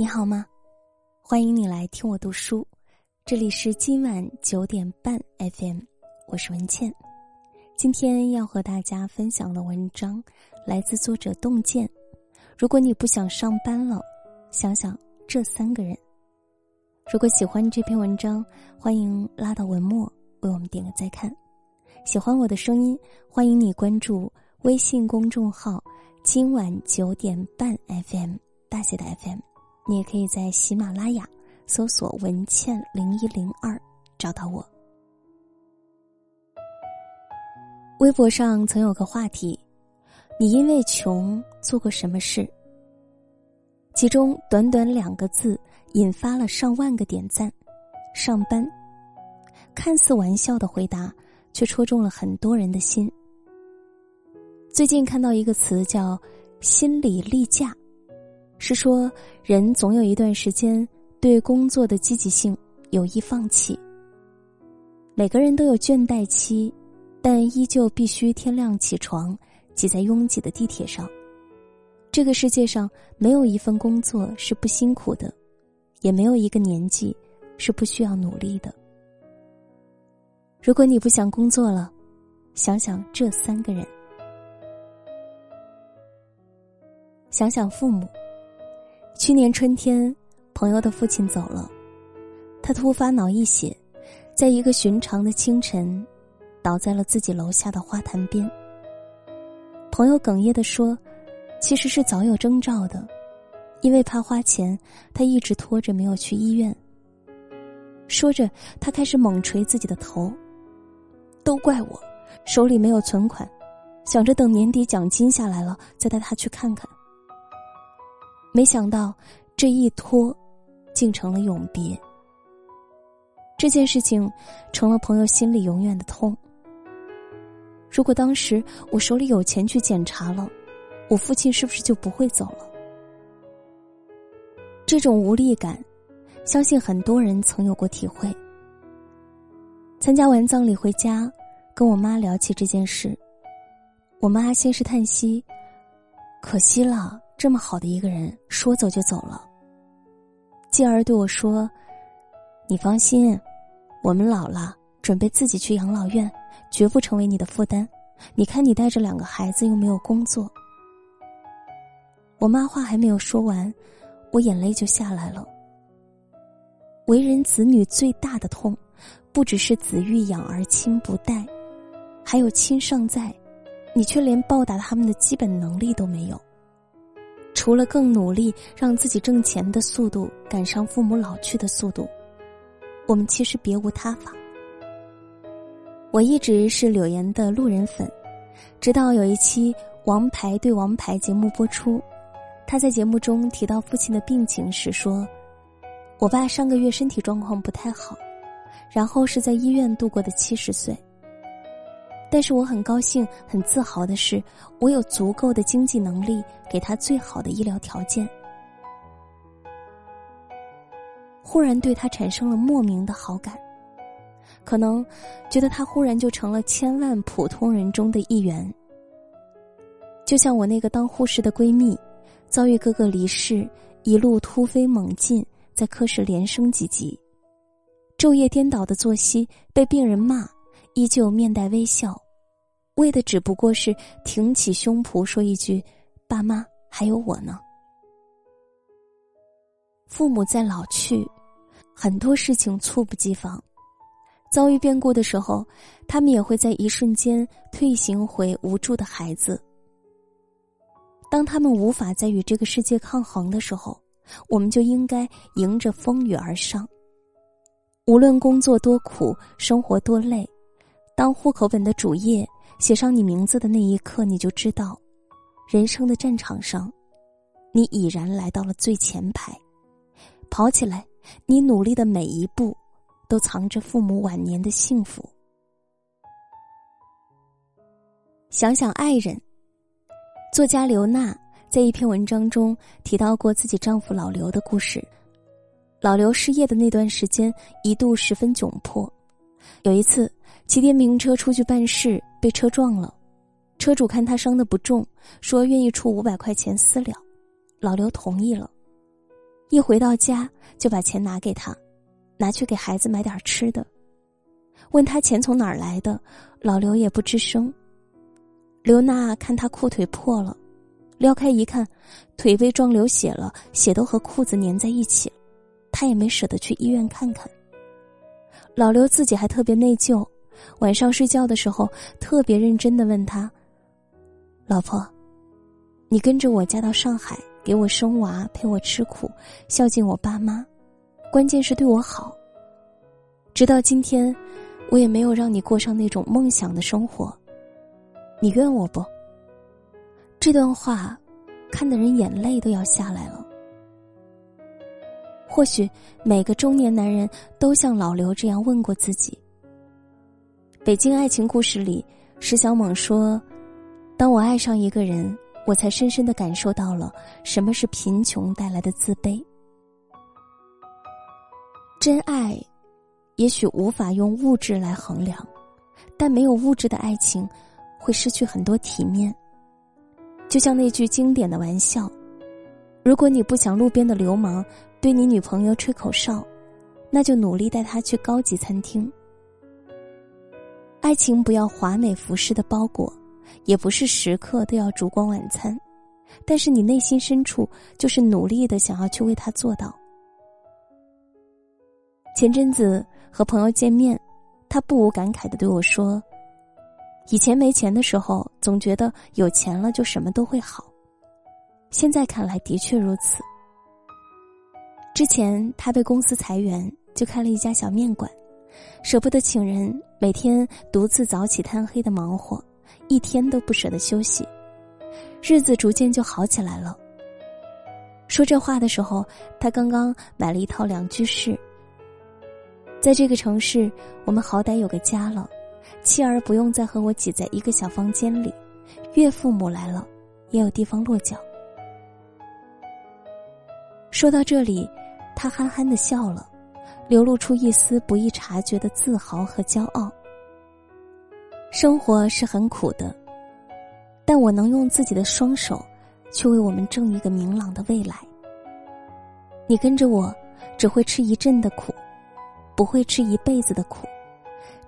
你好吗？欢迎你来听我读书，这里是今晚九点半 FM，我是文倩。今天要和大家分享的文章来自作者洞见。如果你不想上班了，想想这三个人。如果喜欢这篇文章，欢迎拉到文末为我们点个再看。喜欢我的声音，欢迎你关注微信公众号“今晚九点半 FM” 大写的 FM。你也可以在喜马拉雅搜索“文倩零一零二”找到我。微博上曾有个话题：“你因为穷做过什么事？”其中短短两个字引发了上万个点赞。上班，看似玩笑的回答，却戳中了很多人的心。最近看到一个词叫“心理例假”。是说，人总有一段时间对工作的积极性有意放弃。每个人都有倦怠期，但依旧必须天亮起床，挤在拥挤的地铁上。这个世界上没有一份工作是不辛苦的，也没有一个年纪是不需要努力的。如果你不想工作了，想想这三个人，想想父母。去年春天，朋友的父亲走了，他突发脑溢血，在一个寻常的清晨，倒在了自己楼下的花坛边。朋友哽咽的说：“其实是早有征兆的，因为怕花钱，他一直拖着没有去医院。”说着，他开始猛捶自己的头，都怪我，手里没有存款，想着等年底奖金下来了再带他去看看。没想到，这一拖，竟成了永别。这件事情，成了朋友心里永远的痛。如果当时我手里有钱去检查了，我父亲是不是就不会走了？这种无力感，相信很多人曾有过体会。参加完葬礼回家，跟我妈聊起这件事，我妈先是叹息：“可惜了。”这么好的一个人，说走就走了。继而对我说：“你放心，我们老了，准备自己去养老院，绝不成为你的负担。你看你带着两个孩子又没有工作。”我妈话还没有说完，我眼泪就下来了。为人子女最大的痛，不只是子欲养而亲不待，还有亲尚在，你却连报答他们的基本能力都没有。除了更努力让自己挣钱的速度赶上父母老去的速度，我们其实别无他法。我一直是柳岩的路人粉，直到有一期《王牌对王牌》节目播出，他在节目中提到父亲的病情时说：“我爸上个月身体状况不太好，然后是在医院度过的七十岁。”但是我很高兴、很自豪的是，我有足够的经济能力给他最好的医疗条件。忽然对他产生了莫名的好感，可能觉得他忽然就成了千万普通人中的一员。就像我那个当护士的闺蜜，遭遇哥哥离世，一路突飞猛进，在科室连升几级，昼夜颠倒的作息，被病人骂。依旧面带微笑，为的只不过是挺起胸脯说一句：“爸妈还有我呢。”父母在老去，很多事情猝不及防，遭遇变故的时候，他们也会在一瞬间退行回无助的孩子。当他们无法再与这个世界抗衡的时候，我们就应该迎着风雨而上。无论工作多苦，生活多累。当户口本的主页写上你名字的那一刻，你就知道，人生的战场上，你已然来到了最前排。跑起来，你努力的每一步，都藏着父母晚年的幸福。想想爱人，作家刘娜在一篇文章中提到过自己丈夫老刘的故事。老刘失业的那段时间，一度十分窘迫。有一次。骑电瓶车出去办事，被车撞了。车主看他伤的不重，说愿意出五百块钱私了。老刘同意了。一回到家就把钱拿给他，拿去给孩子买点吃的。问他钱从哪儿来的，老刘也不吱声。刘娜看他裤腿破了，撩开一看，腿被撞流血了，血都和裤子粘在一起，他也没舍得去医院看看。老刘自己还特别内疚，晚上睡觉的时候特别认真的问他：“老婆，你跟着我嫁到上海，给我生娃，陪我吃苦，孝敬我爸妈，关键是对我好。直到今天，我也没有让你过上那种梦想的生活。”你怨我不？这段话，看的人眼泪都要下来了。或许每个中年男人都像老刘这样问过自己。《北京爱情故事》里，石小猛说：“当我爱上一个人，我才深深的感受到了什么是贫穷带来的自卑。真爱，也许无法用物质来衡量，但没有物质的爱情。”会失去很多体面，就像那句经典的玩笑：“如果你不想路边的流氓对你女朋友吹口哨，那就努力带她去高级餐厅。”爱情不要华美服饰的包裹，也不是时刻都要烛光晚餐，但是你内心深处就是努力的想要去为他做到。前阵子和朋友见面，他不无感慨的对我说。以前没钱的时候，总觉得有钱了就什么都会好。现在看来，的确如此。之前他被公司裁员，就开了一家小面馆，舍不得请人，每天独自早起贪黑的忙活，一天都不舍得休息，日子逐渐就好起来了。说这话的时候，他刚刚买了一套两居室。在这个城市，我们好歹有个家了。妻儿不用再和我挤在一个小房间里，岳父母来了，也有地方落脚。说到这里，他憨憨的笑了，流露出一丝不易察觉的自豪和骄傲。生活是很苦的，但我能用自己的双手，去为我们挣一个明朗的未来。你跟着我，只会吃一阵的苦，不会吃一辈子的苦。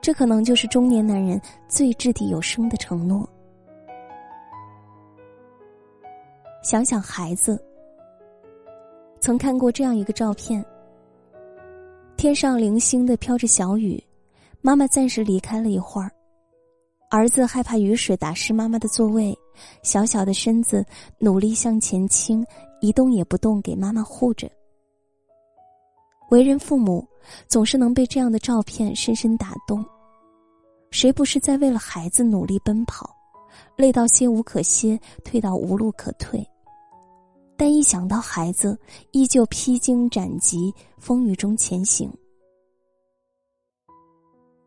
这可能就是中年男人最掷地有声的承诺。想想孩子，曾看过这样一个照片：天上零星的飘着小雨，妈妈暂时离开了一会儿，儿子害怕雨水打湿妈妈的座位，小小的身子努力向前倾，一动也不动，给妈妈护着。为人父母，总是能被这样的照片深深打动。谁不是在为了孩子努力奔跑，累到歇无可歇，退到无路可退？想到孩子，依旧披荆斩棘，风雨中前行。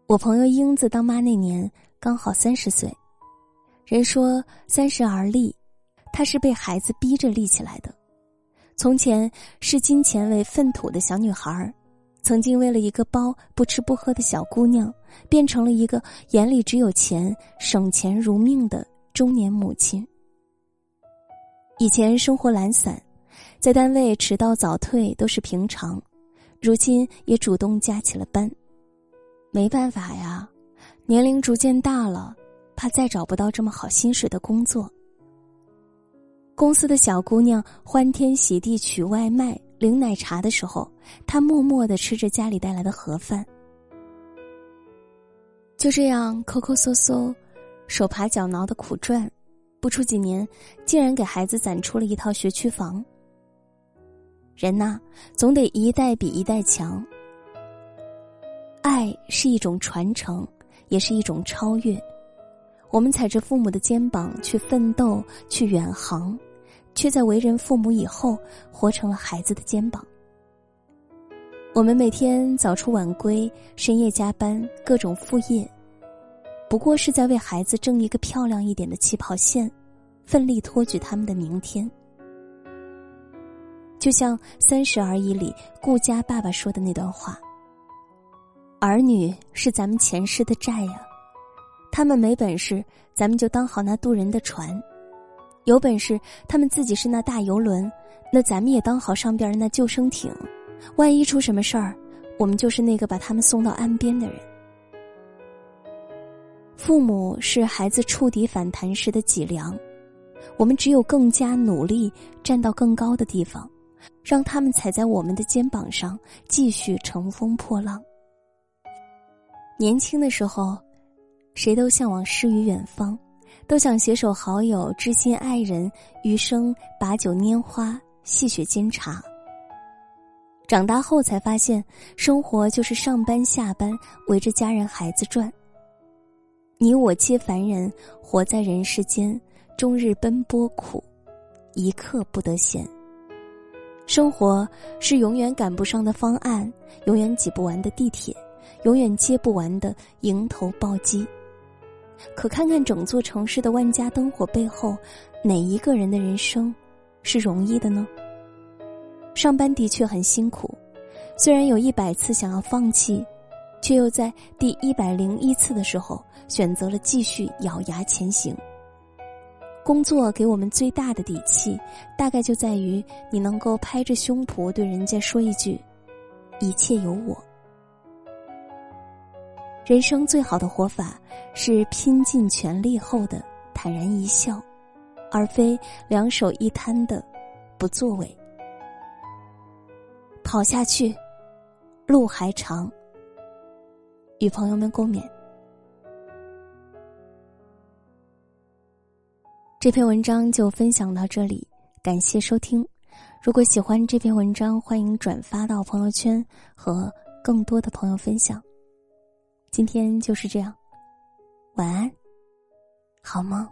我朋友英子当妈那年刚好三十岁，人说三十而立，她是被孩子逼着立起来的。从前视金钱为粪土的小女孩曾经为了一个包不吃不喝的小姑娘，变成了一个眼里只有钱、省钱如命的中年母亲。以前生活懒散，在单位迟到早退都是平常，如今也主动加起了班。没办法呀，年龄逐渐大了，怕再找不到这么好薪水的工作。公司的小姑娘欢天喜地取外卖、领奶茶的时候，她默默的吃着家里带来的盒饭。就这样抠抠搜搜、手爬脚挠的苦赚，不出几年，竟然给孩子攒出了一套学区房。人呐，总得一代比一代强。爱是一种传承，也是一种超越。我们踩着父母的肩膀去奋斗，去远航。却在为人父母以后，活成了孩子的肩膀。我们每天早出晚归，深夜加班，各种副业，不过是在为孩子争一个漂亮一点的起跑线，奋力托举他们的明天。就像《三十而已》里顾家爸爸说的那段话：“儿女是咱们前世的债呀，他们没本事，咱们就当好那渡人的船。”有本事，他们自己是那大游轮，那咱们也当好上边那救生艇，万一出什么事儿，我们就是那个把他们送到岸边的人。父母是孩子触底反弹时的脊梁，我们只有更加努力，站到更高的地方，让他们踩在我们的肩膀上，继续乘风破浪。年轻的时候，谁都向往诗与远方，都想携手好友、知心爱人，余生把酒拈花，细雪煎茶。长大后才发现，生活就是上班下班，围着家人孩子转。你我皆凡人，活在人世间，终日奔波苦，一刻不得闲。生活是永远赶不上的方案，永远挤不完的地铁，永远接不完的迎头暴击。可看看整座城市的万家灯火背后，哪一个人的人生是容易的呢？上班的确很辛苦，虽然有一百次想要放弃。却又在第一百零一次的时候选择了继续咬牙前行。工作给我们最大的底气，大概就在于你能够拍着胸脯对人家说一句：“一切有我。”人生最好的活法是拼尽全力后的坦然一笑，而非两手一摊的不作为。跑下去，路还长。与朋友们共勉。这篇文章就分享到这里，感谢收听。如果喜欢这篇文章，欢迎转发到朋友圈和更多的朋友分享。今天就是这样，晚安，好梦。